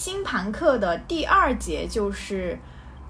星盘课的第二节就是，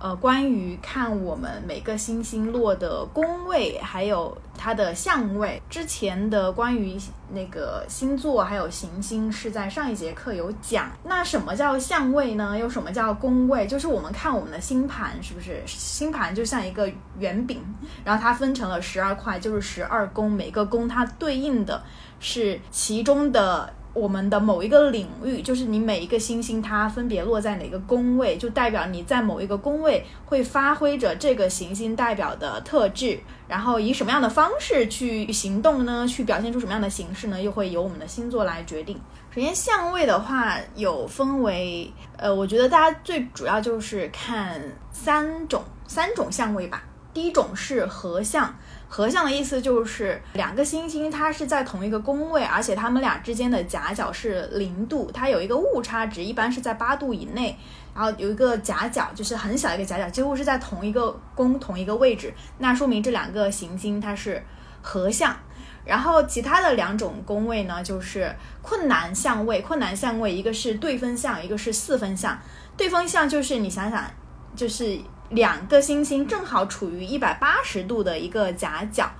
呃，关于看我们每个星星落的宫位，还有它的相位。之前的关于那个星座还有行星是在上一节课有讲。那什么叫相位呢？又什么叫宫位？就是我们看我们的星盘，是不是？星盘就像一个圆饼，然后它分成了十二块，就是十二宫，每个宫它对应的是其中的。我们的某一个领域，就是你每一个星星它分别落在哪个宫位，就代表你在某一个宫位会发挥着这个行星代表的特质，然后以什么样的方式去行动呢？去表现出什么样的形式呢？又会由我们的星座来决定。首先，相位的话有分为，呃，我觉得大家最主要就是看三种三种相位吧。第一种是合相。合相的意思就是两个星星它是在同一个宫位，而且它们俩之间的夹角是零度，它有一个误差值，一般是在八度以内。然后有一个夹角，就是很小一个夹角，几乎是在同一个宫同一个位置，那说明这两个行星它是合相。然后其他的两种宫位呢，就是困难相位。困难相位一个是对分相，一个是四分相。对分相就是你想想，就是。两个星星正好处于一百八十度的一个夹角，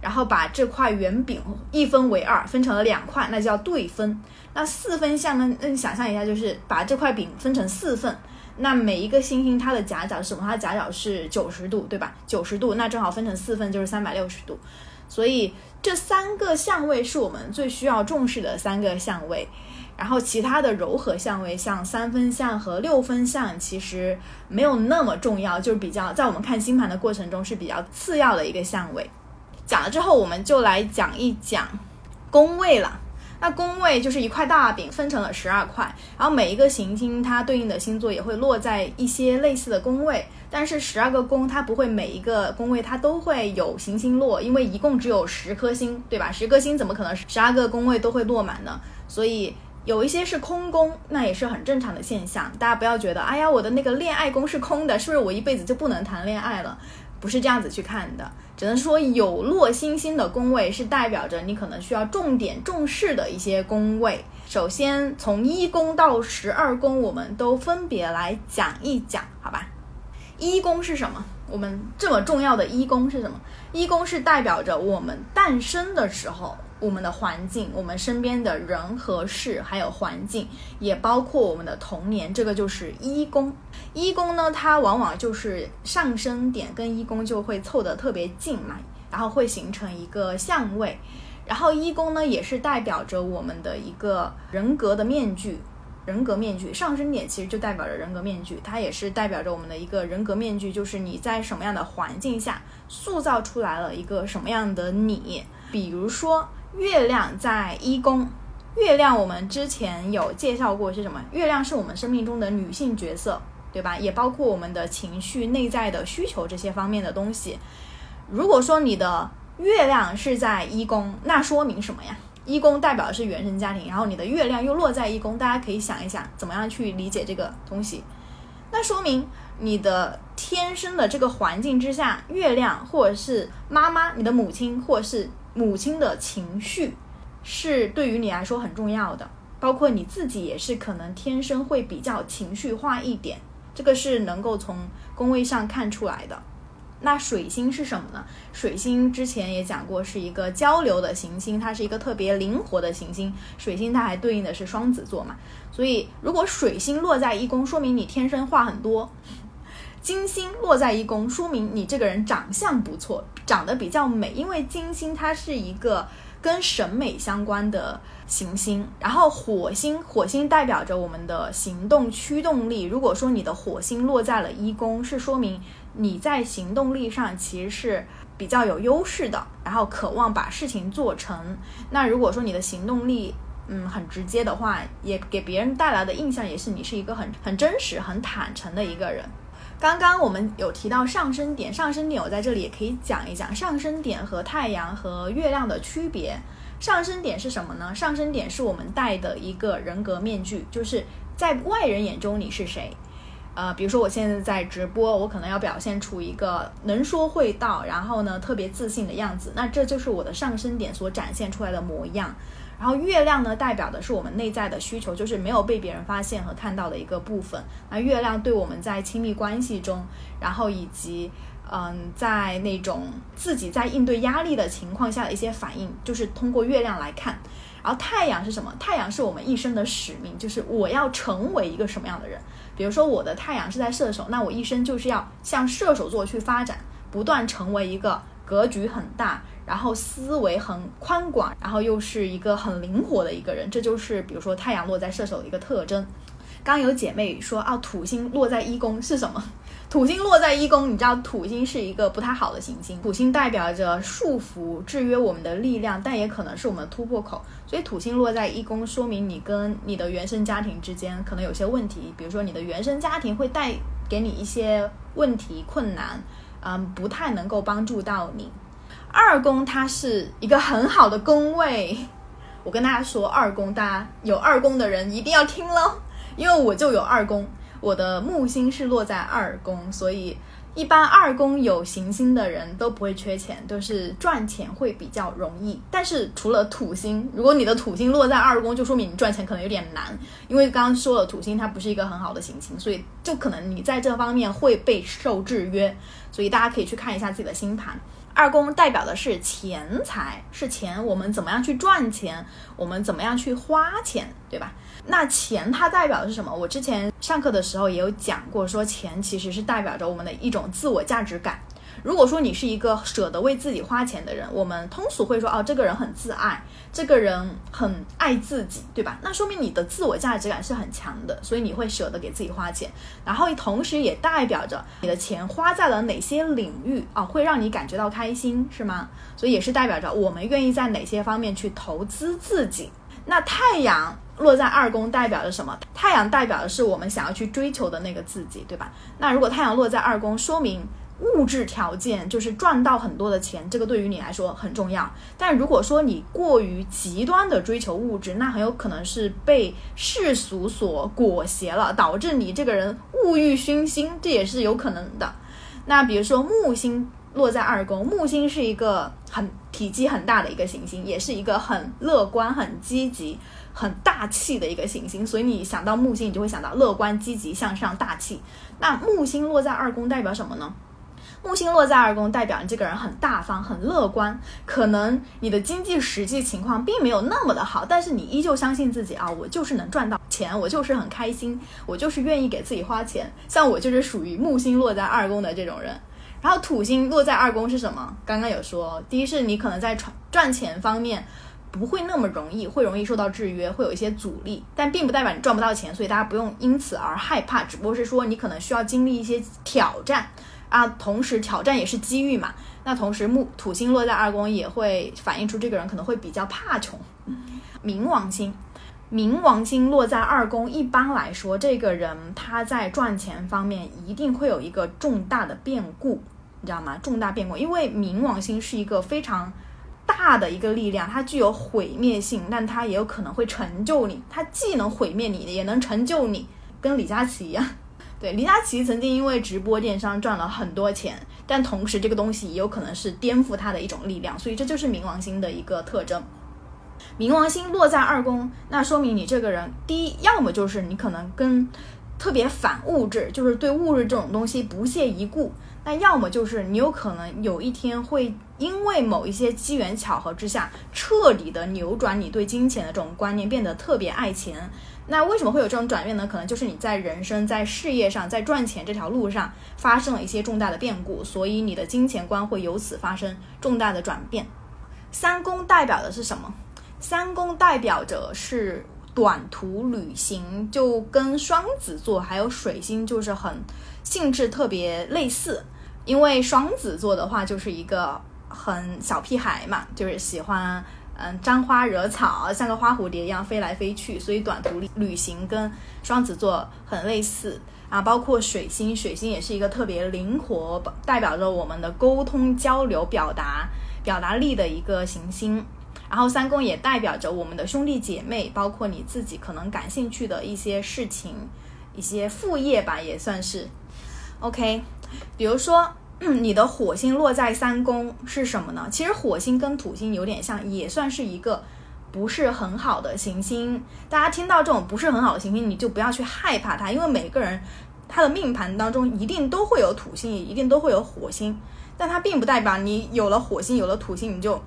然后把这块圆饼一分为二，分成了两块，那叫对分。那四分相呢？那你想象一下，就是把这块饼分成四份，那每一个星星它的夹角是什么？它的夹角是九十度，对吧？九十度，那正好分成四份就是三百六十度。所以这三个相位是我们最需要重视的三个相位。然后其他的柔和相位，像三分相和六分相，其实没有那么重要，就是比较在我们看星盘的过程中是比较次要的一个相位。讲了之后，我们就来讲一讲宫位了。那宫位就是一块大饼，分成了十二块，然后每一个行星它对应的星座也会落在一些类似的宫位，但是十二个宫它不会每一个宫位它都会有行星落，因为一共只有十颗星，对吧？十颗星怎么可能十二个宫位都会落满呢？所以。有一些是空宫，那也是很正常的现象。大家不要觉得，哎呀，我的那个恋爱宫是空的，是不是我一辈子就不能谈恋爱了？不是这样子去看的，只能说有落星星的宫位是代表着你可能需要重点重视的一些宫位。首先，从一宫到十二宫，我们都分别来讲一讲，好吧？一宫是什么？我们这么重要的一宫是什么？一宫是代表着我们诞生的时候。我们的环境，我们身边的人和事，还有环境，也包括我们的童年，这个就是一宫。一宫呢，它往往就是上升点跟一宫就会凑得特别近嘛，然后会形成一个相位。然后一宫呢，也是代表着我们的一个人格的面具，人格面具。上升点其实就代表着人格面具，它也是代表着我们的一个人格面具，就是你在什么样的环境下塑造出来了一个什么样的你。比如说。月亮在一宫，月亮我们之前有介绍过是什么？月亮是我们生命中的女性角色，对吧？也包括我们的情绪、内在的需求这些方面的东西。如果说你的月亮是在一宫，那说明什么呀？一宫代表的是原生家庭，然后你的月亮又落在一宫，大家可以想一想，怎么样去理解这个东西？那说明你的天生的这个环境之下，月亮或者是妈妈、你的母亲或者是。母亲的情绪是对于你来说很重要的，包括你自己也是可能天生会比较情绪化一点，这个是能够从宫位上看出来的。那水星是什么呢？水星之前也讲过，是一个交流的行星，它是一个特别灵活的行星。水星它还对应的是双子座嘛，所以如果水星落在一宫，说明你天生话很多。金星落在一宫，说明你这个人长相不错，长得比较美。因为金星它是一个跟审美相关的行星。然后火星，火星代表着我们的行动驱动力。如果说你的火星落在了一宫，是说明你在行动力上其实是比较有优势的，然后渴望把事情做成。那如果说你的行动力嗯很直接的话，也给别人带来的印象也是你是一个很很真实、很坦诚的一个人。刚刚我们有提到上升点，上升点我在这里也可以讲一讲上升点和太阳和月亮的区别。上升点是什么呢？上升点是我们戴的一个人格面具，就是在外人眼中你是谁。呃，比如说我现在在直播，我可能要表现出一个能说会道，然后呢特别自信的样子，那这就是我的上升点所展现出来的模样。然后月亮呢，代表的是我们内在的需求，就是没有被别人发现和看到的一个部分。那月亮对我们在亲密关系中，然后以及嗯，在那种自己在应对压力的情况下的一些反应，就是通过月亮来看。然后太阳是什么？太阳是我们一生的使命，就是我要成为一个什么样的人。比如说我的太阳是在射手，那我一生就是要向射手座去发展，不断成为一个格局很大。然后思维很宽广，然后又是一个很灵活的一个人，这就是比如说太阳落在射手的一个特征。刚有姐妹说啊，土星落在一宫是什么？土星落在一宫，你知道土星是一个不太好的行星，土星代表着束缚、制约我们的力量，但也可能是我们的突破口。所以土星落在一宫，说明你跟你的原生家庭之间可能有些问题，比如说你的原生家庭会带给你一些问题、困难，嗯，不太能够帮助到你。二宫它是一个很好的宫位，我跟大家说，二宫大家有二宫的人一定要听喽，因为我就有二宫，我的木星是落在二宫，所以一般二宫有行星的人都不会缺钱，都是赚钱会比较容易。但是除了土星，如果你的土星落在二宫，就说明你赚钱可能有点难，因为刚刚说了土星它不是一个很好的行星，所以就可能你在这方面会被受制约，所以大家可以去看一下自己的星盘。二宫代表的是钱财，是钱，我们怎么样去赚钱，我们怎么样去花钱，对吧？那钱它代表的是什么？我之前上课的时候也有讲过，说钱其实是代表着我们的一种自我价值感。如果说你是一个舍得为自己花钱的人，我们通俗会说哦，这个人很自爱，这个人很爱自己，对吧？那说明你的自我价值感是很强的，所以你会舍得给自己花钱。然后同时也代表着你的钱花在了哪些领域啊，会让你感觉到开心，是吗？所以也是代表着我们愿意在哪些方面去投资自己。那太阳落在二宫代表着什么？太阳代表的是我们想要去追求的那个自己，对吧？那如果太阳落在二宫，说明。物质条件就是赚到很多的钱，这个对于你来说很重要。但如果说你过于极端的追求物质，那很有可能是被世俗所裹挟了，导致你这个人物欲熏心，这也是有可能的。那比如说木星落在二宫，木星是一个很体积很大的一个行星，也是一个很乐观、很积极、很大气的一个行星。所以你想到木星，你就会想到乐观、积极、向上、大气。那木星落在二宫代表什么呢？木星落在二宫，代表你这个人很大方、很乐观。可能你的经济实际情况并没有那么的好，但是你依旧相信自己啊，我就是能赚到钱，我就是很开心，我就是愿意给自己花钱。像我就是属于木星落在二宫的这种人。然后土星落在二宫是什么？刚刚有说，第一是你可能在赚赚钱方面不会那么容易，会容易受到制约，会有一些阻力，但并不代表你赚不到钱，所以大家不用因此而害怕，只不过是说你可能需要经历一些挑战。啊，同时挑战也是机遇嘛。那同时木土星落在二宫，也会反映出这个人可能会比较怕穷。冥王星，冥王星落在二宫，一般来说，这个人他在赚钱方面一定会有一个重大的变故，你知道吗？重大变故，因为冥王星是一个非常大的一个力量，它具有毁灭性，但它也有可能会成就你。它既能毁灭你，也能成就你，跟李佳琦一样。对，李佳琦曾经因为直播电商赚了很多钱，但同时这个东西也有可能是颠覆他的一种力量，所以这就是冥王星的一个特征。冥王星落在二宫，那说明你这个人，第一，要么就是你可能跟特别反物质，就是对物质这种东西不屑一顾；那要么就是你有可能有一天会因为某一些机缘巧合之下，彻底的扭转你对金钱的这种观念，变得特别爱钱。那为什么会有这种转变呢？可能就是你在人生、在事业上、在赚钱这条路上发生了一些重大的变故，所以你的金钱观会由此发生重大的转变。三宫代表的是什么？三宫代表着是短途旅行，就跟双子座还有水星就是很性质特别类似。因为双子座的话就是一个很小屁孩嘛，就是喜欢。嗯，沾花惹草，像个花蝴蝶一样飞来飞去，所以短途旅旅行跟双子座很类似啊。包括水星，水星也是一个特别灵活，代表着我们的沟通交流、表达表达力的一个行星。然后三宫也代表着我们的兄弟姐妹，包括你自己可能感兴趣的一些事情、一些副业吧，也算是 OK。比如说。你的火星落在三宫是什么呢？其实火星跟土星有点像，也算是一个不是很好的行星。大家听到这种不是很好的行星，你就不要去害怕它，因为每个人他的命盘当中一定都会有土星，也一定都会有火星。但它并不代表你有了火星，有了土星，你就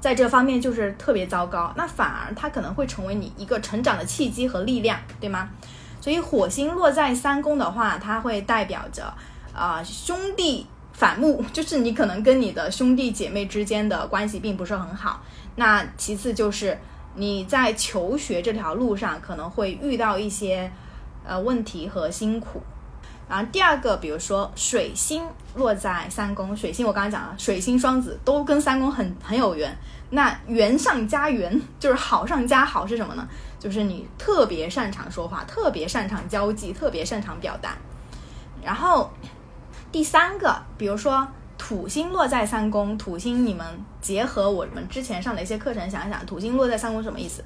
在这方面就是特别糟糕。那反而它可能会成为你一个成长的契机和力量，对吗？所以火星落在三宫的话，它会代表着啊兄弟反目，就是你可能跟你的兄弟姐妹之间的关系并不是很好。那其次就是你在求学这条路上可能会遇到一些呃问题和辛苦。然后第二个，比如说水星落在三宫，水星我刚刚讲了，水星双子都跟三宫很很有缘。那缘上加缘，就是好上加好是什么呢？就是你特别擅长说话，特别擅长交际，特别擅长表达。然后第三个，比如说土星落在三宫，土星你们结合我们之前上的一些课程想一想，土星落在三宫什么意思？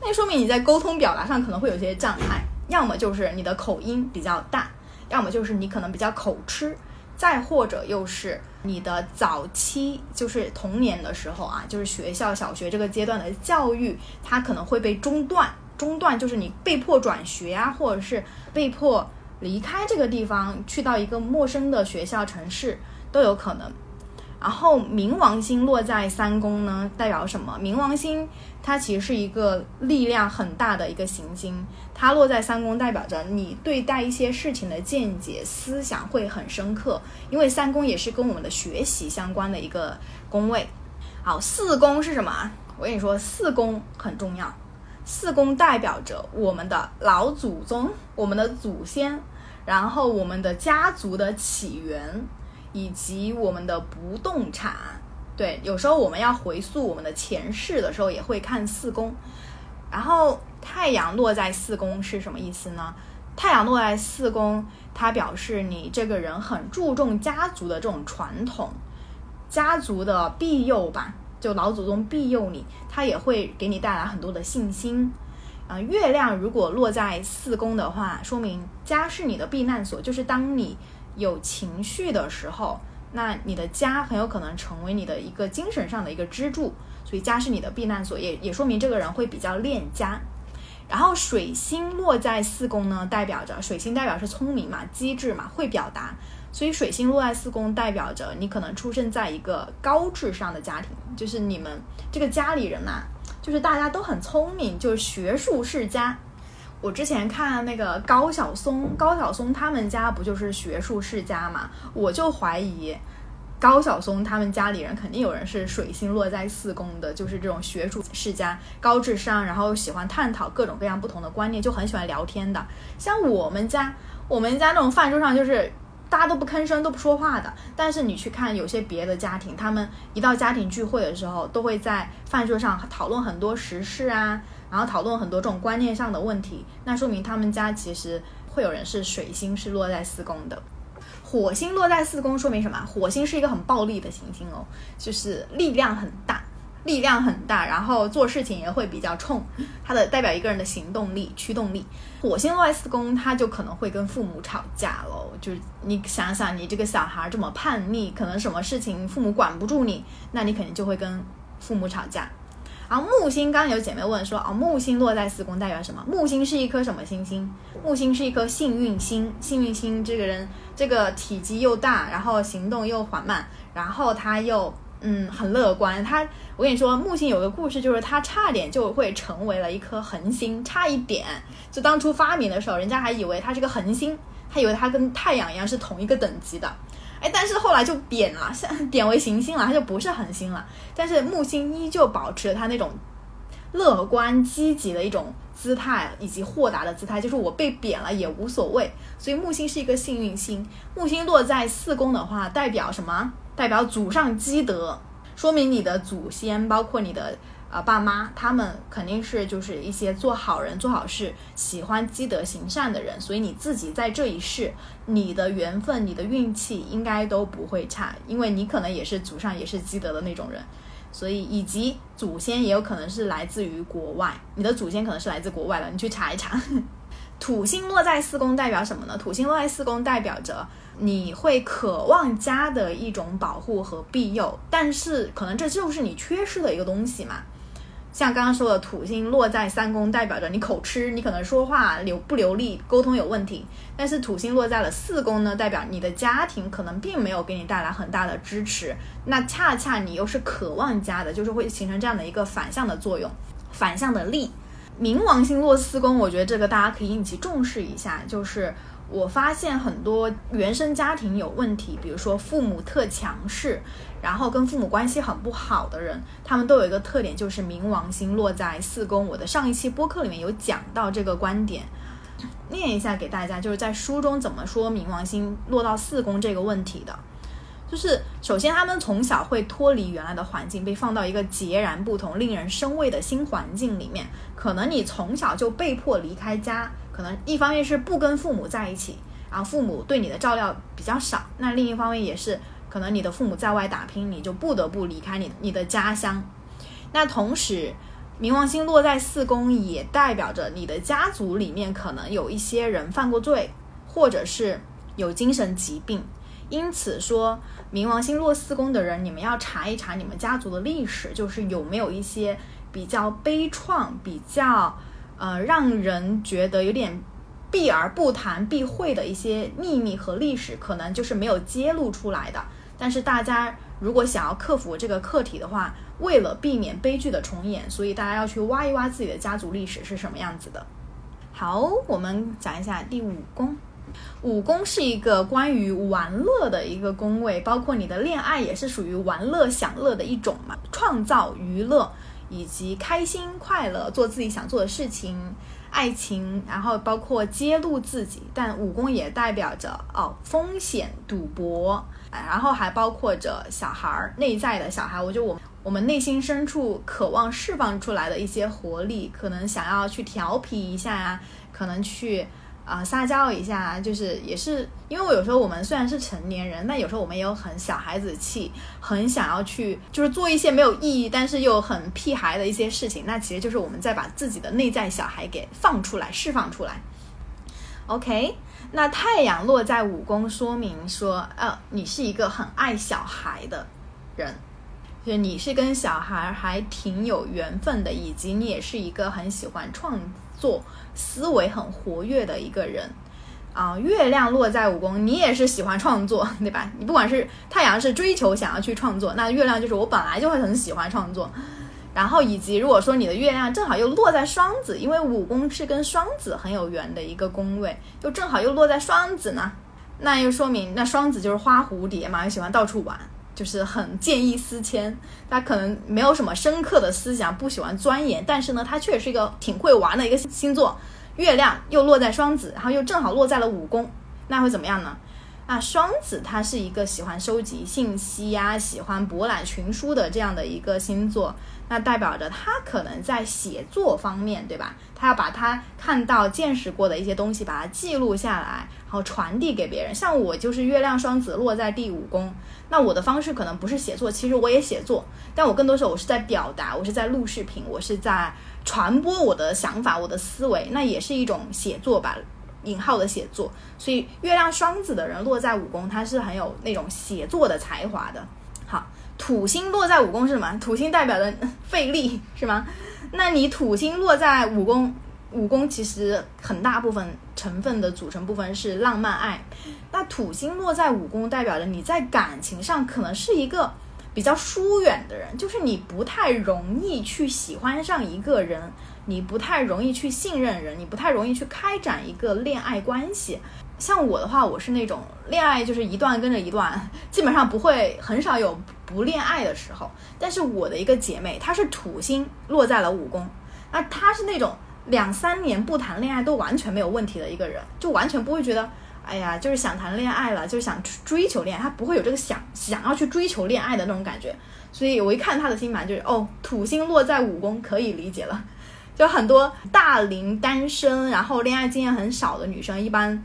那说明你在沟通表达上可能会有些障碍，要么就是你的口音比较大。要么就是你可能比较口吃，再或者又是你的早期，就是童年的时候啊，就是学校小学这个阶段的教育，它可能会被中断。中断就是你被迫转学啊，或者是被迫离开这个地方，去到一个陌生的学校城市都有可能。然后冥王星落在三宫呢，代表什么？冥王星它其实是一个力量很大的一个行星，它落在三宫，代表着你对待一些事情的见解、思想会很深刻。因为三宫也是跟我们的学习相关的一个宫位。好，四宫是什么？我跟你说，四宫很重要。四宫代表着我们的老祖宗、我们的祖先，然后我们的家族的起源。以及我们的不动产，对，有时候我们要回溯我们的前世的时候，也会看四宫。然后太阳落在四宫是什么意思呢？太阳落在四宫，它表示你这个人很注重家族的这种传统，家族的庇佑吧，就老祖宗庇佑你，他也会给你带来很多的信心。啊，月亮如果落在四宫的话，说明家是你的避难所，就是当你。有情绪的时候，那你的家很有可能成为你的一个精神上的一个支柱，所以家是你的避难所，也也说明这个人会比较恋家。然后水星落在四宫呢，代表着水星代表是聪明嘛、机智嘛、会表达，所以水星落在四宫代表着你可能出生在一个高智商的家庭，就是你们这个家里人呐，就是大家都很聪明，就是学术世家。我之前看那个高晓松，高晓松他们家不就是学术世家嘛？我就怀疑高晓松他们家里人肯定有人是水星落在四宫的，就是这种学术世家，高智商，然后喜欢探讨各种各样不同的观念，就很喜欢聊天的。像我们家，我们家那种饭桌上就是大家都不吭声，都不说话的。但是你去看有些别的家庭，他们一到家庭聚会的时候，都会在饭桌上讨论很多时事啊。然后讨论很多这种观念上的问题，那说明他们家其实会有人是水星是落在四宫的，火星落在四宫说明什么？火星是一个很暴力的行星哦，就是力量很大，力量很大，然后做事情也会比较冲，它的代表一个人的行动力、驱动力。火星落在四宫，他就可能会跟父母吵架喽。就是你想想，你这个小孩这么叛逆，可能什么事情父母管不住你，那你肯定就会跟父母吵架。然后木星，刚刚有姐妹问说，哦，木星落在四宫代表什么？木星是一颗什么星星？木星是一颗幸运星。幸运星这个人，这个体积又大，然后行动又缓慢，然后他又嗯很乐观。他，我跟你说，木星有个故事，就是他差点就会成为了一颗恒星，差一点。就当初发明的时候，人家还以为它是个恒星，他以为它跟太阳一样是同一个等级的。哎，但是后来就贬了，像贬为行星了，它就不是恒星了。但是木星依旧保持了它那种乐观积极的一种姿态，以及豁达的姿态，就是我被贬了也无所谓。所以木星是一个幸运星。木星落在四宫的话，代表什么？代表祖上积德，说明你的祖先，包括你的。啊，爸妈他们肯定是就是一些做好人、做好事、喜欢积德行善的人，所以你自己在这一世，你的缘分、你的运气应该都不会差，因为你可能也是祖上也是积德的那种人，所以以及祖先也有可能是来自于国外，你的祖先可能是来自国外的，你去查一查。土星落在四宫代表什么呢？土星落在四宫代表着你会渴望家的一种保护和庇佑，但是可能这就是你缺失的一个东西嘛。像刚刚说的，土星落在三宫，代表着你口吃，你可能说话流不流利，沟通有问题。但是土星落在了四宫呢，代表你的家庭可能并没有给你带来很大的支持。那恰恰你又是渴望家的，就是会形成这样的一个反向的作用，反向的力。冥王星落四宫，我觉得这个大家可以引起重视一下，就是。我发现很多原生家庭有问题，比如说父母特强势，然后跟父母关系很不好的人，他们都有一个特点，就是冥王星落在四宫。我的上一期播客里面有讲到这个观点，念一下给大家，就是在书中怎么说冥王星落到四宫这个问题的。就是首先他们从小会脱离原来的环境，被放到一个截然不同、令人生畏的新环境里面，可能你从小就被迫离开家。可能一方面是不跟父母在一起，然后父母对你的照料比较少。那另一方面也是，可能你的父母在外打拼，你就不得不离开你你的家乡。那同时，冥王星落在四宫，也代表着你的家族里面可能有一些人犯过罪，或者是有精神疾病。因此说，冥王星落四宫的人，你们要查一查你们家族的历史，就是有没有一些比较悲怆、比较。呃，让人觉得有点避而不谈、避讳的一些秘密和历史，可能就是没有揭露出来的。但是大家如果想要克服这个课题的话，为了避免悲剧的重演，所以大家要去挖一挖自己的家族历史是什么样子的。好，我们讲一下第五宫。五宫是一个关于玩乐的一个宫位，包括你的恋爱也是属于玩乐、享乐的一种嘛，创造娱乐。以及开心快乐做自己想做的事情，爱情，然后包括揭露自己，但武功也代表着哦风险赌博，然后还包括着小孩儿内在的小孩，我觉得我我们内心深处渴望释放出来的一些活力，可能想要去调皮一下呀，可能去。啊，撒娇一下，就是也是，因为我有时候我们虽然是成年人，但有时候我们也有很小孩子气，很想要去，就是做一些没有意义，但是又很屁孩的一些事情。那其实就是我们在把自己的内在小孩给放出来，释放出来。OK，那太阳落在五宫，说明说，呃，你是一个很爱小孩的人，就你是跟小孩还挺有缘分的，以及你也是一个很喜欢创作。思维很活跃的一个人，啊，月亮落在五宫，你也是喜欢创作，对吧？你不管是太阳是追求想要去创作，那月亮就是我本来就会很喜欢创作。然后以及如果说你的月亮正好又落在双子，因为五宫是跟双子很有缘的一个宫位，就正好又落在双子呢，那又说明那双子就是花蝴蝶嘛，又喜欢到处玩。就是很见异思迁，他可能没有什么深刻的思想，不喜欢钻研，但是呢，他确实是一个挺会玩的一个星座。月亮又落在双子，然后又正好落在了五宫，那会怎么样呢？啊，双子他是一个喜欢收集信息呀，喜欢博览群书的这样的一个星座，那代表着他可能在写作方面，对吧？他要把他看到、见识过的一些东西，把它记录下来，然后传递给别人。像我就是月亮双子落在第五宫，那我的方式可能不是写作，其实我也写作，但我更多时候我是在表达，我是在录视频，我是在传播我的想法、我的思维，那也是一种写作吧。引号的写作，所以月亮双子的人落在五宫，他是很有那种写作的才华的。好，土星落在五宫是什么？土星代表的费力是吗？那你土星落在五宫，五宫其实很大部分成分的组成部分是浪漫爱。那土星落在五宫，代表着你在感情上可能是一个比较疏远的人，就是你不太容易去喜欢上一个人。你不太容易去信任人，你不太容易去开展一个恋爱关系。像我的话，我是那种恋爱就是一段跟着一段，基本上不会很少有不恋爱的时候。但是我的一个姐妹，她是土星落在了五宫，那她是那种两三年不谈恋爱都完全没有问题的一个人，就完全不会觉得，哎呀，就是想谈恋爱了，就是想追求恋爱，她不会有这个想想要去追求恋爱的那种感觉。所以我一看她的星盘，就是哦，土星落在五宫，可以理解了。就很多大龄单身，然后恋爱经验很少的女生，一般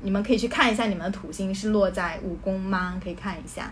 你们可以去看一下你们的土星是落在五宫吗？可以看一下。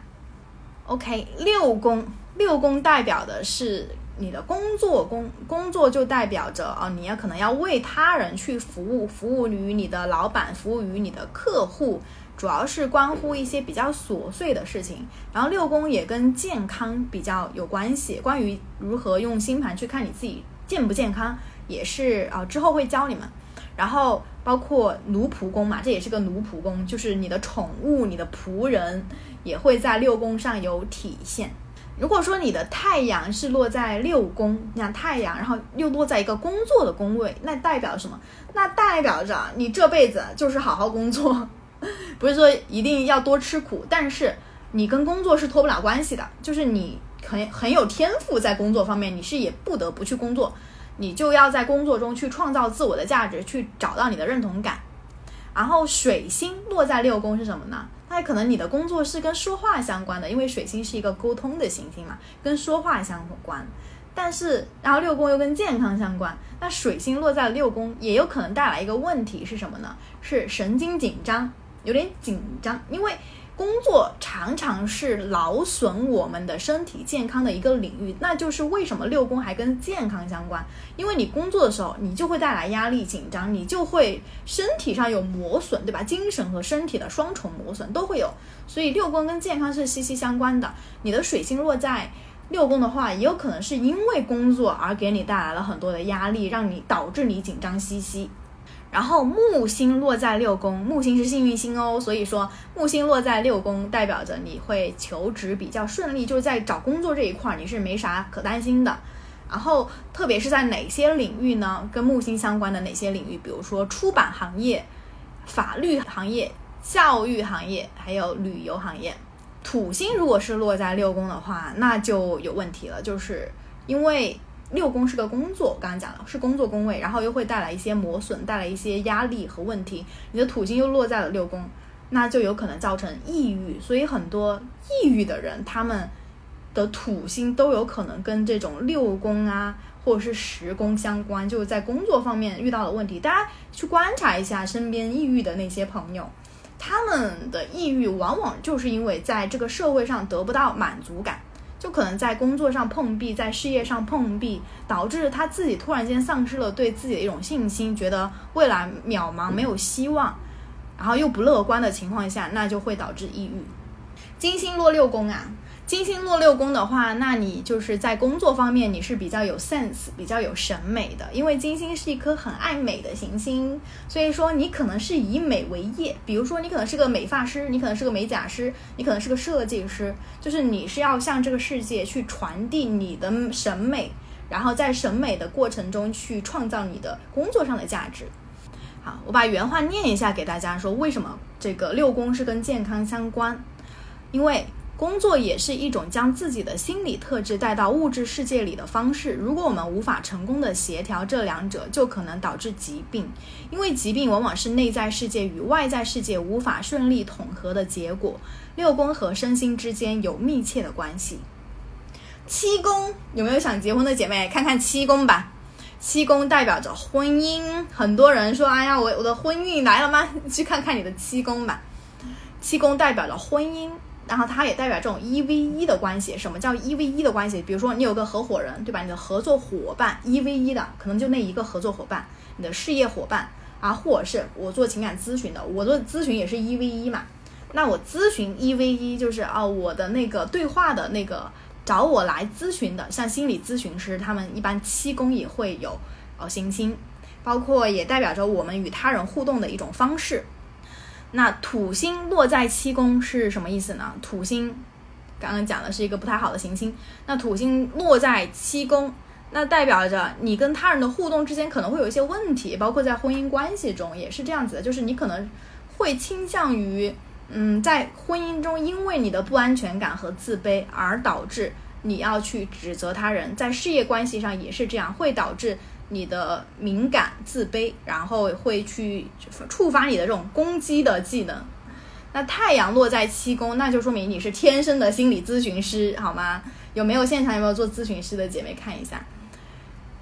OK，六宫，六宫代表的是你的工作工，工作就代表着哦，你要可能要为他人去服务，服务于你的老板，服务于你的客户，主要是关乎一些比较琐碎的事情。然后六宫也跟健康比较有关系，关于如何用星盘去看你自己健不健康，也是啊之后会教你们。然后包括奴仆宫嘛，这也是个奴仆宫，就是你的宠物、你的仆人也会在六宫上有体现。如果说你的太阳是落在六宫，你看太阳，然后又落在一个工作的宫位，那代表什么？那代表着你这辈子就是好好工作，不是说一定要多吃苦，但是你跟工作是脱不了关系的，就是你很很有天赋在工作方面，你是也不得不去工作，你就要在工作中去创造自我的价值，去找到你的认同感。然后水星落在六宫是什么呢？那可能你的工作是跟说话相关的，因为水星是一个沟通的行星嘛，跟说话相关。但是，然后六宫又跟健康相关，那水星落在六宫也有可能带来一个问题是什么呢？是神经紧张，有点紧张，因为。工作常常是劳损我们的身体健康的一个领域，那就是为什么六宫还跟健康相关？因为你工作的时候，你就会带来压力、紧张，你就会身体上有磨损，对吧？精神和身体的双重磨损都会有，所以六宫跟健康是息息相关的。你的水星落在六宫的话，也有可能是因为工作而给你带来了很多的压力，让你导致你紧张兮兮。然后木星落在六宫，木星是幸运星哦，所以说木星落在六宫，代表着你会求职比较顺利，就是在找工作这一块你是没啥可担心的。然后特别是在哪些领域呢？跟木星相关的哪些领域？比如说出版行业、法律行业、教育行业，还有旅游行业。土星如果是落在六宫的话，那就有问题了，就是因为。六宫是个工作，刚刚讲了是工作宫位，然后又会带来一些磨损，带来一些压力和问题。你的土星又落在了六宫，那就有可能造成抑郁。所以很多抑郁的人，他们的土星都有可能跟这种六宫啊，或者是十宫相关，就是在工作方面遇到了问题。大家去观察一下身边抑郁的那些朋友，他们的抑郁往往就是因为在这个社会上得不到满足感。就可能在工作上碰壁，在事业上碰壁，导致他自己突然间丧失了对自己的一种信心，觉得未来渺茫没有希望，然后又不乐观的情况下，那就会导致抑郁。金星落六宫啊。金星落六宫的话，那你就是在工作方面你是比较有 sense、比较有审美的，因为金星是一颗很爱美的行星，所以说你可能是以美为业。比如说你可能是个美发师，你可能是个美甲师，你可能是个设计师，就是你是要向这个世界去传递你的审美，然后在审美的过程中去创造你的工作上的价值。好，我把原话念一下给大家，说为什么这个六宫是跟健康相关，因为。工作也是一种将自己的心理特质带到物质世界里的方式。如果我们无法成功的协调这两者，就可能导致疾病。因为疾病往往是内在世界与外在世界无法顺利统合的结果。六宫和身心之间有密切的关系。七宫有没有想结婚的姐妹？看看七宫吧。七宫代表着婚姻。很多人说：“哎呀，我我的婚运来了吗？”去看看你的七宫吧。七宫代表着婚姻。然后它也代表这种一 v 一的关系。什么叫一 v 一的关系？比如说你有个合伙人，对吧？你的合作伙伴一 v 一的，可能就那一个合作伙伴，你的事业伙伴啊，或者是我做情感咨询的，我做咨询也是一 v 一嘛。那我咨询一 v 一就是啊，我的那个对话的那个找我来咨询的，像心理咨询师，他们一般七宫也会有哦行星，包括也代表着我们与他人互动的一种方式。那土星落在七宫是什么意思呢？土星刚刚讲的是一个不太好的行星。那土星落在七宫，那代表着你跟他人的互动之间可能会有一些问题，包括在婚姻关系中也是这样子的，就是你可能会倾向于，嗯，在婚姻中因为你的不安全感和自卑而导致你要去指责他人，在事业关系上也是这样，会导致。你的敏感、自卑，然后会去触发你的这种攻击的技能。那太阳落在七宫，那就说明你是天生的心理咨询师，好吗？有没有现场有没有做咨询师的姐妹看一下？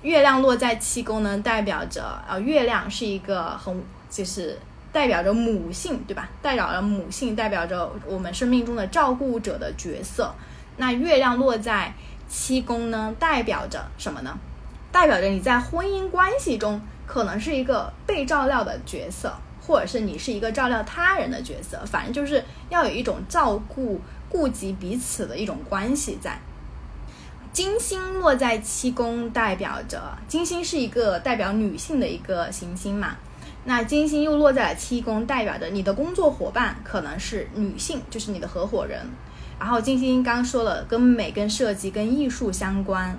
月亮落在七宫呢，代表着呃，月亮是一个很就是代表着母性，对吧？代表着母性，代表着我们生命中的照顾者的角色。那月亮落在七宫呢，代表着什么呢？代表着你在婚姻关系中可能是一个被照料的角色，或者是你是一个照料他人的角色，反正就是要有一种照顾、顾及彼此的一种关系在。金星落在七宫，代表着金星是一个代表女性的一个行星嘛？那金星又落在了七宫，代表着你的工作伙伴可能是女性，就是你的合伙人。然后金星刚说了，跟美、跟设计、跟艺术相关。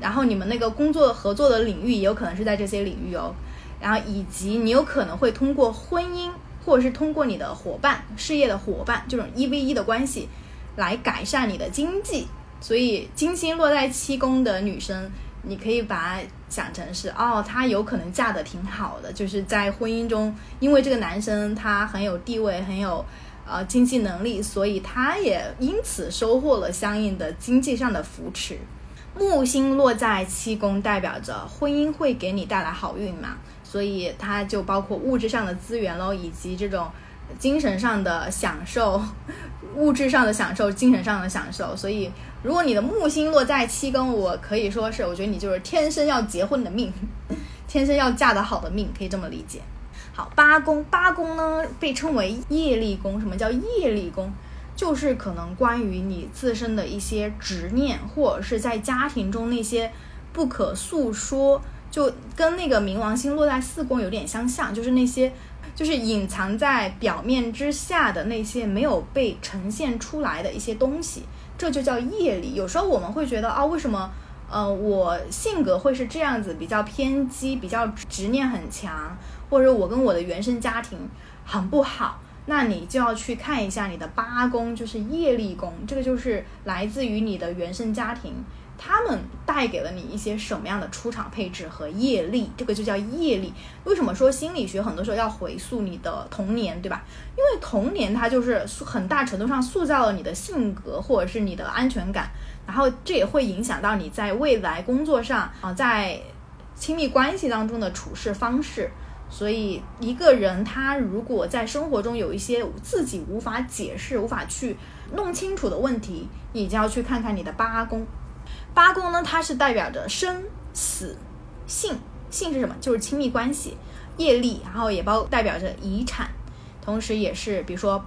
然后你们那个工作合作的领域也有可能是在这些领域哦。然后以及你有可能会通过婚姻，或者是通过你的伙伴、事业的伙伴这种一 v 一的关系，来改善你的经济。所以金星落在七宫的女生。你可以把它想成是哦，她有可能嫁的挺好的，就是在婚姻中，因为这个男生他很有地位，很有呃经济能力，所以他也因此收获了相应的经济上的扶持。木星落在七宫，代表着婚姻会给你带来好运嘛，所以它就包括物质上的资源喽，以及这种精神上的享受，物质上的享受，精神上的享受，所以。如果你的木星落在七宫，我可以说是，我觉得你就是天生要结婚的命，天生要嫁得好的命，可以这么理解。好，八宫，八宫呢被称为业力宫。什么叫业力宫？就是可能关于你自身的一些执念，或者是在家庭中那些不可诉说，就跟那个冥王星落在四宫有点相像，就是那些就是隐藏在表面之下的那些没有被呈现出来的一些东西。这就叫业力。有时候我们会觉得啊，为什么，呃，我性格会是这样子，比较偏激，比较执念很强，或者我跟我的原生家庭很不好，那你就要去看一下你的八宫，就是业力宫，这个就是来自于你的原生家庭。他们带给了你一些什么样的出场配置和业力？这个就叫业力。为什么说心理学很多时候要回溯你的童年，对吧？因为童年它就是很大程度上塑造了你的性格或者是你的安全感，然后这也会影响到你在未来工作上啊，在亲密关系当中的处事方式。所以一个人他如果在生活中有一些自己无法解释、无法去弄清楚的问题，你就要去看看你的八宫。八宫呢，它是代表着生死、性，性是什么？就是亲密关系、业力，然后也包代表着遗产，同时也是比如说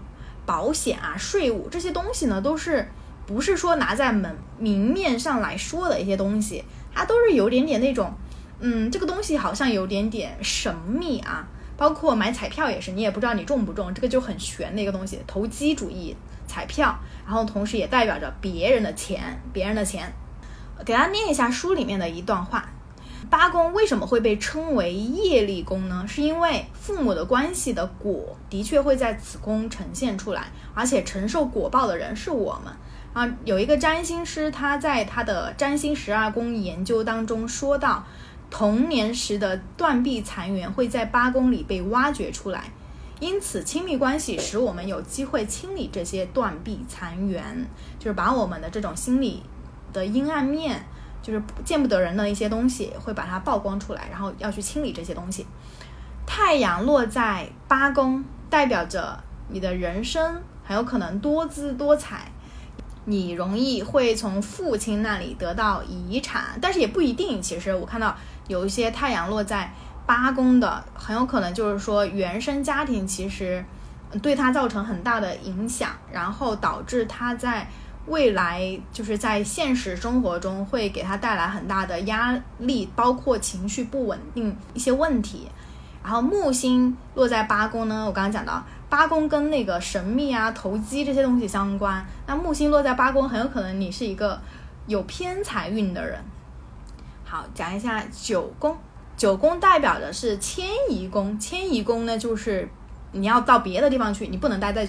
保险啊、税务这些东西呢，都是不是说拿在门明面上来说的一些东西，它都是有点点那种，嗯，这个东西好像有点点神秘啊。包括买彩票也是，你也不知道你中不中，这个就很玄的一个东西，投机主义彩票，然后同时也代表着别人的钱，别人的钱。给大家念一下书里面的一段话：八宫为什么会被称为业力宫呢？是因为父母的关系的果的确会在此宫呈现出来，而且承受果报的人是我们。啊，有一个占星师他在他的占星十二宫研究当中说到，童年时的断壁残垣会在八宫里被挖掘出来，因此亲密关系使我们有机会清理这些断壁残垣，就是把我们的这种心理。的阴暗面，就是见不得人的一些东西，会把它曝光出来，然后要去清理这些东西。太阳落在八宫，代表着你的人生很有可能多姿多彩，你容易会从父亲那里得到遗产，但是也不一定。其实我看到有一些太阳落在八宫的，很有可能就是说原生家庭其实对他造成很大的影响，然后导致他在。未来就是在现实生活中会给他带来很大的压力，包括情绪不稳定一些问题。然后木星落在八宫呢，我刚刚讲到八宫跟那个神秘啊、投机这些东西相关。那木星落在八宫，很有可能你是一个有偏财运的人。好，讲一下九宫，九宫代表的是迁移宫。迁移宫呢，就是你要到别的地方去，你不能待在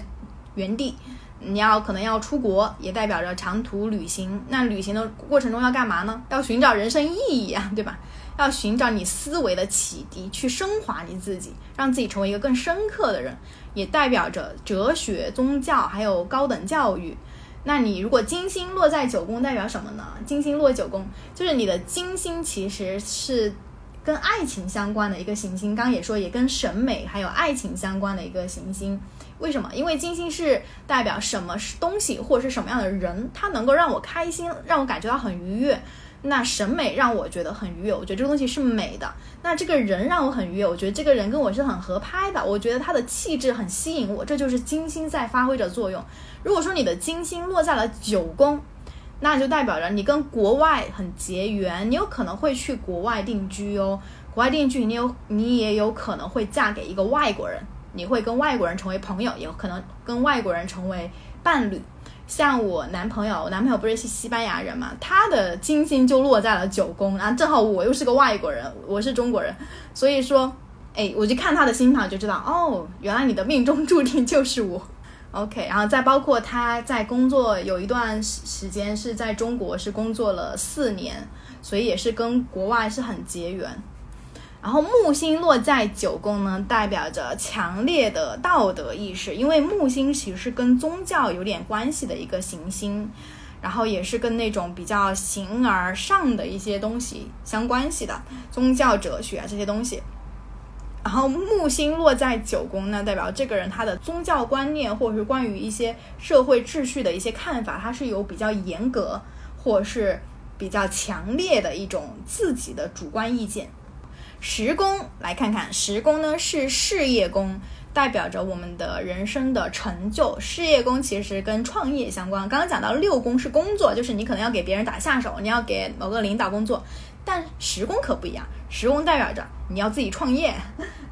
原地。你要可能要出国，也代表着长途旅行。那旅行的过程中要干嘛呢？要寻找人生意义啊，对吧？要寻找你思维的启迪，去升华你自己，让自己成为一个更深刻的人。也代表着哲学、宗教还有高等教育。那你如果金星落在九宫，代表什么呢？金星落九宫，就是你的金星其实是跟爱情相关的一个行星。刚也说，也跟审美还有爱情相关的一个行星。为什么？因为金星是代表什么东西或者是什么样的人，它能够让我开心，让我感觉到很愉悦。那审美让我觉得很愉悦，我觉得这个东西是美的。那这个人让我很愉悦，我觉得这个人跟我是很合拍的，我觉得他的气质很吸引我，这就是金星在发挥着作用。如果说你的金星落在了九宫，那就代表着你跟国外很结缘，你有可能会去国外定居哦。国外定居，你有你也有可能会嫁给一个外国人，你会跟外国人成为朋友，也有可能跟外国人成为伴侣。像我男朋友，我男朋友不是西西班牙人嘛，他的金星就落在了九宫，然后正好我又是个外国人，我是中国人，所以说，哎，我就看他的星盘就知道，哦，原来你的命中注定就是我，OK，然后再包括他在工作有一段时时间是在中国是工作了四年，所以也是跟国外是很结缘。然后木星落在九宫呢，代表着强烈的道德意识，因为木星其实是跟宗教有点关系的一个行星，然后也是跟那种比较形而上的一些东西相关系的宗教哲学啊这些东西。然后木星落在九宫呢，代表这个人他的宗教观念或者是关于一些社会秩序的一些看法，他是有比较严格或是比较强烈的一种自己的主观意见。十宫来看看，十宫呢是事业宫，代表着我们的人生的成就。事业宫其实跟创业相关。刚刚讲到六宫是工作，就是你可能要给别人打下手，你要给某个领导工作。但十宫可不一样，十宫代表着你要自己创业，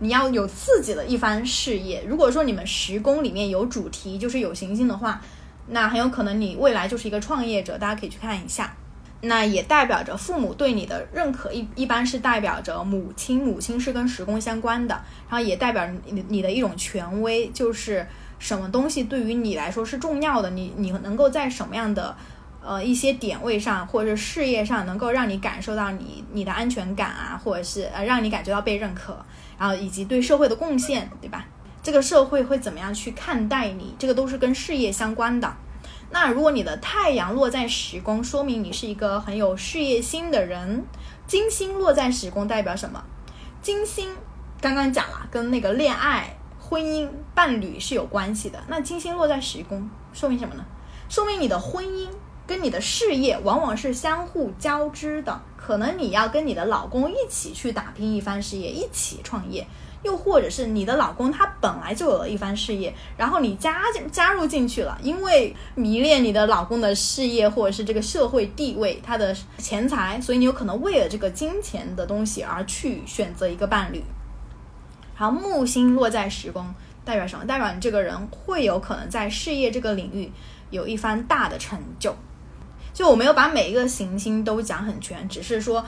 你要有自己的一番事业。如果说你们十宫里面有主题，就是有行星的话，那很有可能你未来就是一个创业者。大家可以去看一下。那也代表着父母对你的认可，一一般是代表着母亲，母亲是跟时宫相关的，然后也代表你你的一种权威，就是什么东西对于你来说是重要的，你你能够在什么样的呃一些点位上，或者是事业上，能够让你感受到你你的安全感啊，或者是呃让你感觉到被认可，然后以及对社会的贡献，对吧？这个社会会怎么样去看待你，这个都是跟事业相关的。那如果你的太阳落在十宫，说明你是一个很有事业心的人。金星落在十宫代表什么？金星刚刚讲了，跟那个恋爱、婚姻、伴侣是有关系的。那金星落在十宫，说明什么呢？说明你的婚姻跟你的事业往往是相互交织的，可能你要跟你的老公一起去打拼一番事业，一起创业。又或者是你的老公他本来就有了一番事业，然后你加加入进去了，因为迷恋你的老公的事业或者是这个社会地位，他的钱财，所以你有可能为了这个金钱的东西而去选择一个伴侣。好，木星落在十宫，代表什么？代表你这个人会有可能在事业这个领域有一番大的成就。就我没有把每一个行星都讲很全，只是说。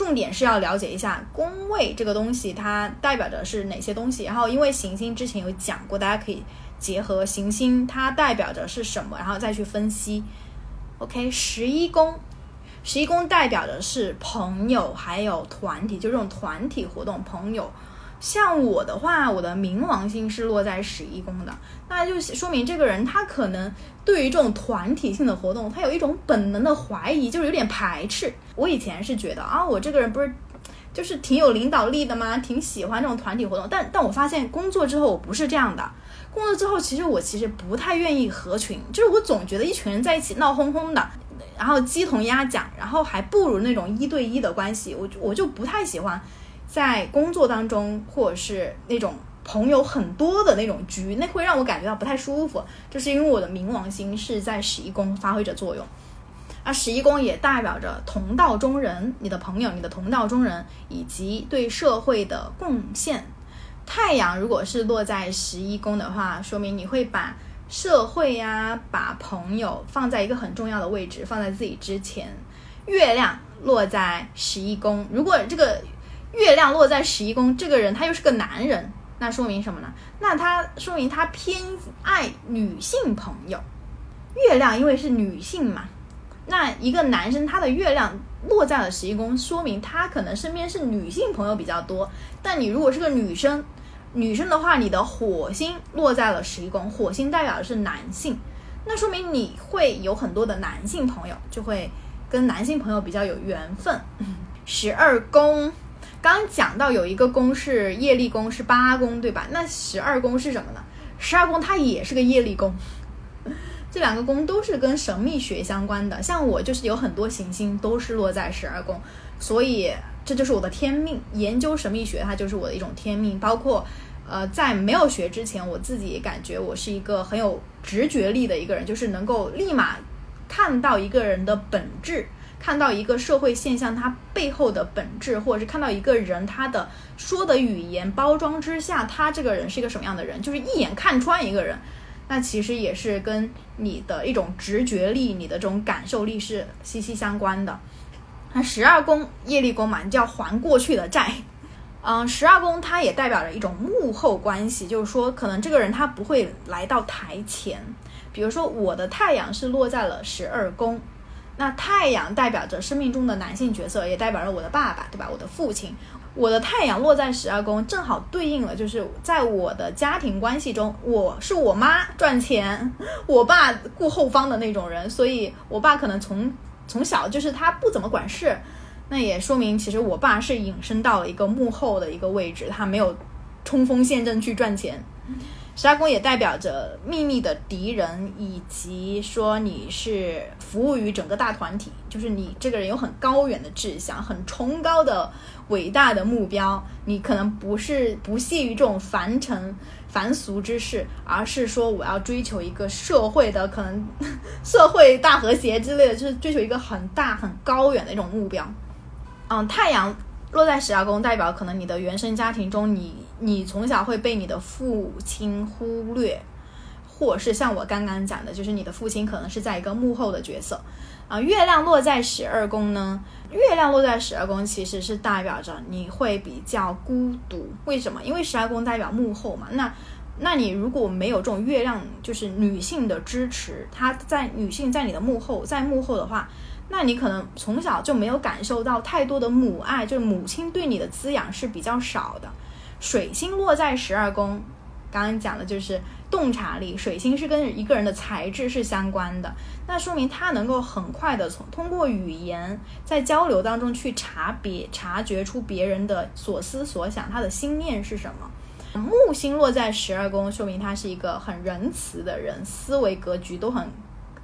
重点是要了解一下宫位这个东西，它代表着是哪些东西。然后，因为行星之前有讲过，大家可以结合行星它代表着是什么，然后再去分析。OK，十一宫，十一宫代表的是朋友还有团体，就这种团体活动，朋友。像我的话，我的冥王星是落在十一宫的，那就说明这个人他可能对于这种团体性的活动，他有一种本能的怀疑，就是有点排斥。我以前是觉得啊，我这个人不是就是挺有领导力的吗？挺喜欢这种团体活动，但但我发现工作之后我不是这样的。工作之后，其实我其实不太愿意合群，就是我总觉得一群人在一起闹哄哄的，然后鸡同鸭讲，然后还不如那种一对一的关系，我我就不太喜欢。在工作当中，或者是那种朋友很多的那种局，那会让我感觉到不太舒服。就是因为我的冥王星是在十一宫发挥着作用，而十一宫也代表着同道中人，你的朋友、你的同道中人以及对社会的贡献。太阳如果是落在十一宫的话，说明你会把社会呀、把朋友放在一个很重要的位置，放在自己之前。月亮落在十一宫，如果这个。月亮落在十一宫，这个人他又是个男人，那说明什么呢？那他说明他偏爱女性朋友。月亮因为是女性嘛，那一个男生他的月亮落在了十一宫，说明他可能身边是女性朋友比较多。但你如果是个女生，女生的话，你的火星落在了十一宫，火星代表的是男性，那说明你会有很多的男性朋友，就会跟男性朋友比较有缘分。十二宫。刚讲到有一个宫是业力宫，是八宫，对吧？那十二宫是什么呢？十二宫它也是个业力宫，这两个宫都是跟神秘学相关的。像我就是有很多行星都是落在十二宫，所以这就是我的天命。研究神秘学，它就是我的一种天命。包括呃，在没有学之前，我自己感觉我是一个很有直觉力的一个人，就是能够立马看到一个人的本质。看到一个社会现象，它背后的本质，或者是看到一个人他的说的语言包装之下，他这个人是一个什么样的人，就是一眼看穿一个人，那其实也是跟你的一种直觉力、你的这种感受力是息息相关的。那十二宫业力宫嘛，你就要还过去的债。嗯，十二宫它也代表着一种幕后关系，就是说可能这个人他不会来到台前。比如说我的太阳是落在了十二宫。那太阳代表着生命中的男性角色，也代表着我的爸爸，对吧？我的父亲，我的太阳落在十二宫，正好对应了，就是在我的家庭关系中，我是我妈赚钱，我爸顾后方的那种人，所以我爸可能从从小就是他不怎么管事，那也说明其实我爸是隐身到了一个幕后的一个位置，他没有冲锋陷阵去赚钱。十二宫也代表着秘密的敌人，以及说你是服务于整个大团体，就是你这个人有很高远的志向，很崇高的伟大的目标。你可能不是不屑于这种凡尘凡俗之事，而是说我要追求一个社会的可能社会大和谐之类的，就是追求一个很大很高远的一种目标。嗯，太阳。落在十二宫，代表可能你的原生家庭中，你你从小会被你的父亲忽略，或是像我刚刚讲的，就是你的父亲可能是在一个幕后的角色。啊，月亮落在十二宫呢？月亮落在十二宫其实是代表着你会比较孤独。为什么？因为十二宫代表幕后嘛。那那你如果没有这种月亮，就是女性的支持，她在女性在你的幕后，在幕后的话。那你可能从小就没有感受到太多的母爱，就是母亲对你的滋养是比较少的。水星落在十二宫，刚刚讲的就是洞察力。水星是跟一个人的才智是相关的，那说明他能够很快的从通过语言在交流当中去察别察觉出别人的所思所想，他的心念是什么。木星落在十二宫，说明他是一个很仁慈的人，思维格局都很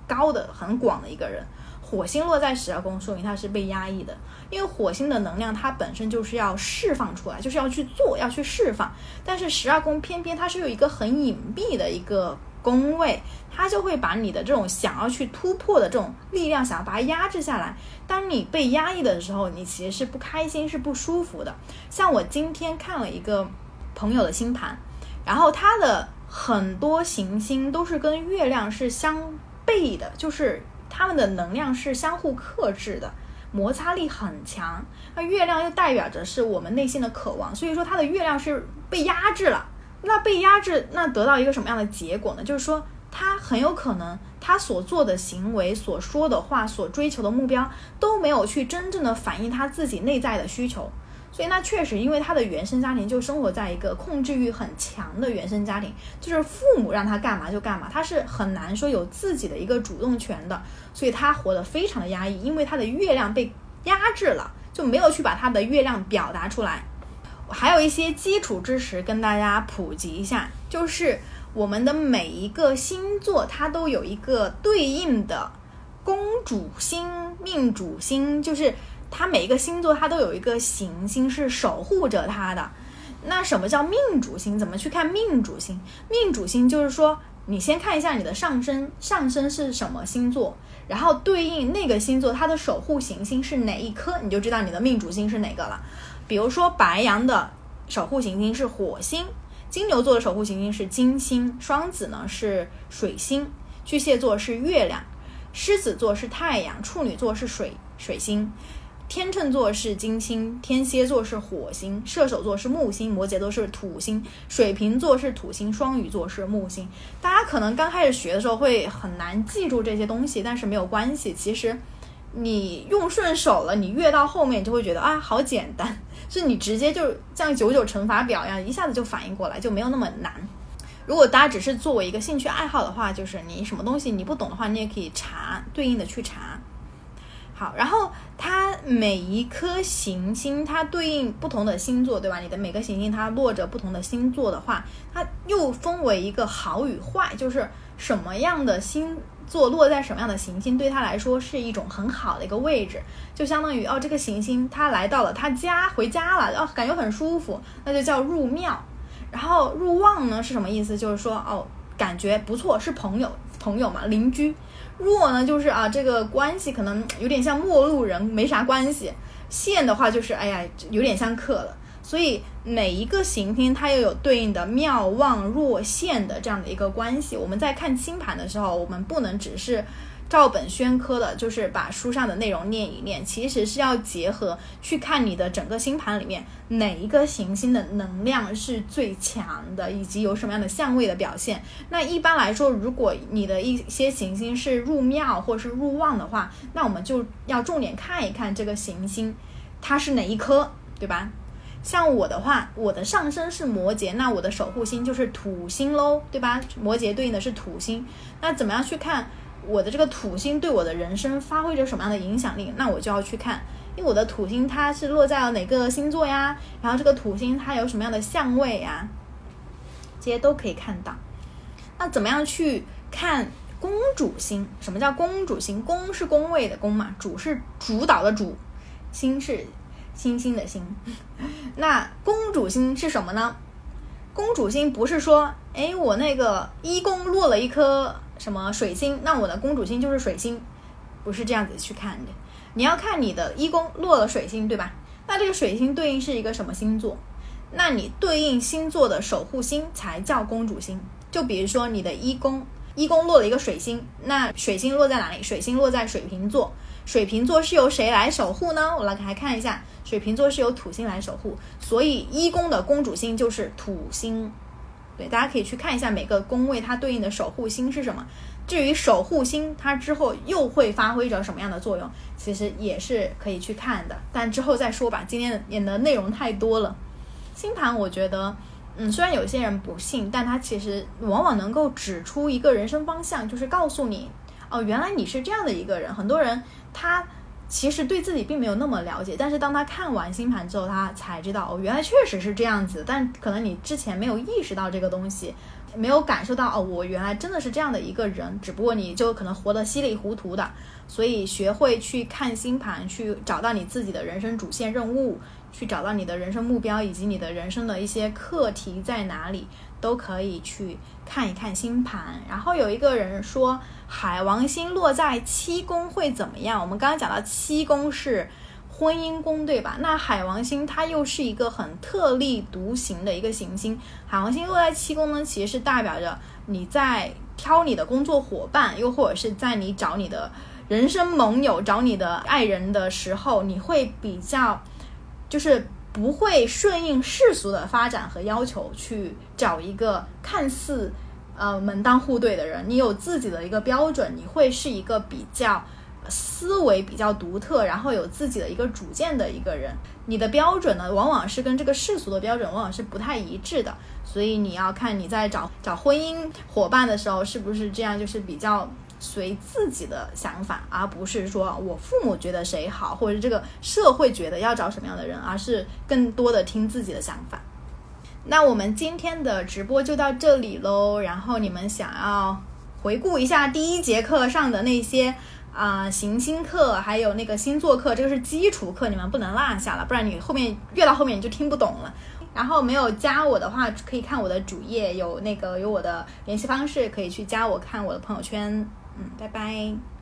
高的、很广的一个人。火星落在十二宫，说明它是被压抑的，因为火星的能量它本身就是要释放出来，就是要去做，要去释放。但是十二宫偏偏它是有一个很隐蔽的一个宫位，它就会把你的这种想要去突破的这种力量，想要把它压制下来。当你被压抑的时候，你其实是不开心，是不舒服的。像我今天看了一个朋友的星盘，然后他的很多行星都是跟月亮是相悖的，就是。他们的能量是相互克制的，摩擦力很强。那月亮又代表着是我们内心的渴望，所以说它的月亮是被压制了。那被压制，那得到一个什么样的结果呢？就是说，他很有可能他所做的行为、所说的话、所追求的目标都没有去真正的反映他自己内在的需求。所以那确实，因为他的原生家庭就生活在一个控制欲很强的原生家庭，就是父母让他干嘛就干嘛，他是很难说有自己的一个主动权的，所以他活得非常的压抑，因为他的月亮被压制了，就没有去把他的月亮表达出来。还有一些基础知识跟大家普及一下，就是我们的每一个星座它都有一个对应的公主星、命主星，就是。它每一个星座，它都有一个行星是守护着它的。那什么叫命主星？怎么去看命主星？命主星就是说，你先看一下你的上升，上升是什么星座，然后对应那个星座它的守护行星是哪一颗，你就知道你的命主星是哪个了。比如说，白羊的守护行星是火星，金牛座的守护行星是金星，双子呢是水星，巨蟹座是月亮，狮子座是太阳，处女座是水水星。天秤座是金星，天蝎座是火星，射手座是木星，摩羯座是土星，水瓶座是土星，双鱼座是木星。大家可能刚开始学的时候会很难记住这些东西，但是没有关系。其实你用顺手了，你越到后面就会觉得啊，好简单，是你直接就像九九乘法表一样，一下子就反应过来，就没有那么难。如果大家只是作为一个兴趣爱好的话，就是你什么东西你不懂的话，你也可以查对应的去查。好，然后它每一颗行星，它对应不同的星座，对吧？你的每个行星它落着不同的星座的话，它又分为一个好与坏，就是什么样的星座落在什么样的行星，对他来说是一种很好的一个位置，就相当于哦，这个行星它来到了他家，回家了，哦，感觉很舒服，那就叫入庙。然后入旺呢是什么意思？就是说哦，感觉不错，是朋友，朋友嘛，邻居。弱呢就是啊，这个关系可能有点像陌路人，没啥关系。现的话就是哎呀，有点像克了。所以每一个行星它又有对应的妙望若现的这样的一个关系。我们在看星盘的时候，我们不能只是照本宣科的，就是把书上的内容念一念，其实是要结合去看你的整个星盘里面哪一个行星的能量是最强的，以及有什么样的相位的表现。那一般来说，如果你的一些行星是入庙或是入旺的话，那我们就要重点看一看这个行星它是哪一颗，对吧？像我的话，我的上升是摩羯，那我的守护星就是土星喽，对吧？摩羯对应的是土星，那怎么样去看我的这个土星对我的人生发挥着什么样的影响力？那我就要去看，因为我的土星它是落在了哪个星座呀？然后这个土星它有什么样的相位呀？这些都可以看到。那怎么样去看公主星？什么叫公主星？宫是宫位的宫嘛，主是主导的主，星是。星星的星，那公主星是什么呢？公主星不是说，哎，我那个一宫落了一颗什么水星，那我的公主星就是水星，不是这样子去看的。你要看你的一宫落了水星，对吧？那这个水星对应是一个什么星座？那你对应星座的守护星才叫公主星。就比如说你的一宫，一宫落了一个水星，那水星落在哪里？水星落在水瓶座。水瓶座是由谁来守护呢？我来来看一下，水瓶座是由土星来守护，所以一宫的公主星就是土星。对，大家可以去看一下每个宫位它对应的守护星是什么。至于守护星它之后又会发挥着什么样的作用，其实也是可以去看的，但之后再说吧。今天演的内容太多了，星盘我觉得，嗯，虽然有些人不信，但它其实往往能够指出一个人生方向，就是告诉你，哦，原来你是这样的一个人。很多人。他其实对自己并没有那么了解，但是当他看完星盘之后，他才知道哦，原来确实是这样子。但可能你之前没有意识到这个东西，没有感受到哦，我原来真的是这样的一个人。只不过你就可能活得稀里糊涂的。所以学会去看星盘，去找到你自己的人生主线任务，去找到你的人生目标以及你的人生的一些课题在哪里，都可以去看一看星盘。然后有一个人说。海王星落在七宫会怎么样？我们刚刚讲到七宫是婚姻宫，对吧？那海王星它又是一个很特立独行的一个行星。海王星落在七宫呢，其实是代表着你在挑你的工作伙伴，又或者是在你找你的人生盟友、找你的爱人的时候，你会比较就是不会顺应世俗的发展和要求去找一个看似。呃，门当户对的人，你有自己的一个标准，你会是一个比较思维比较独特，然后有自己的一个主见的一个人。你的标准呢，往往是跟这个世俗的标准往往是不太一致的。所以你要看你在找找婚姻伙伴的时候，是不是这样，就是比较随自己的想法，而不是说我父母觉得谁好，或者这个社会觉得要找什么样的人，而是更多的听自己的想法。那我们今天的直播就到这里喽。然后你们想要回顾一下第一节课上的那些啊行星课，还有那个星座课，这个是基础课，你们不能落下了，不然你后面越到后面你就听不懂了。然后没有加我的话，可以看我的主页，有那个有我的联系方式，可以去加我看我的朋友圈。嗯，拜拜。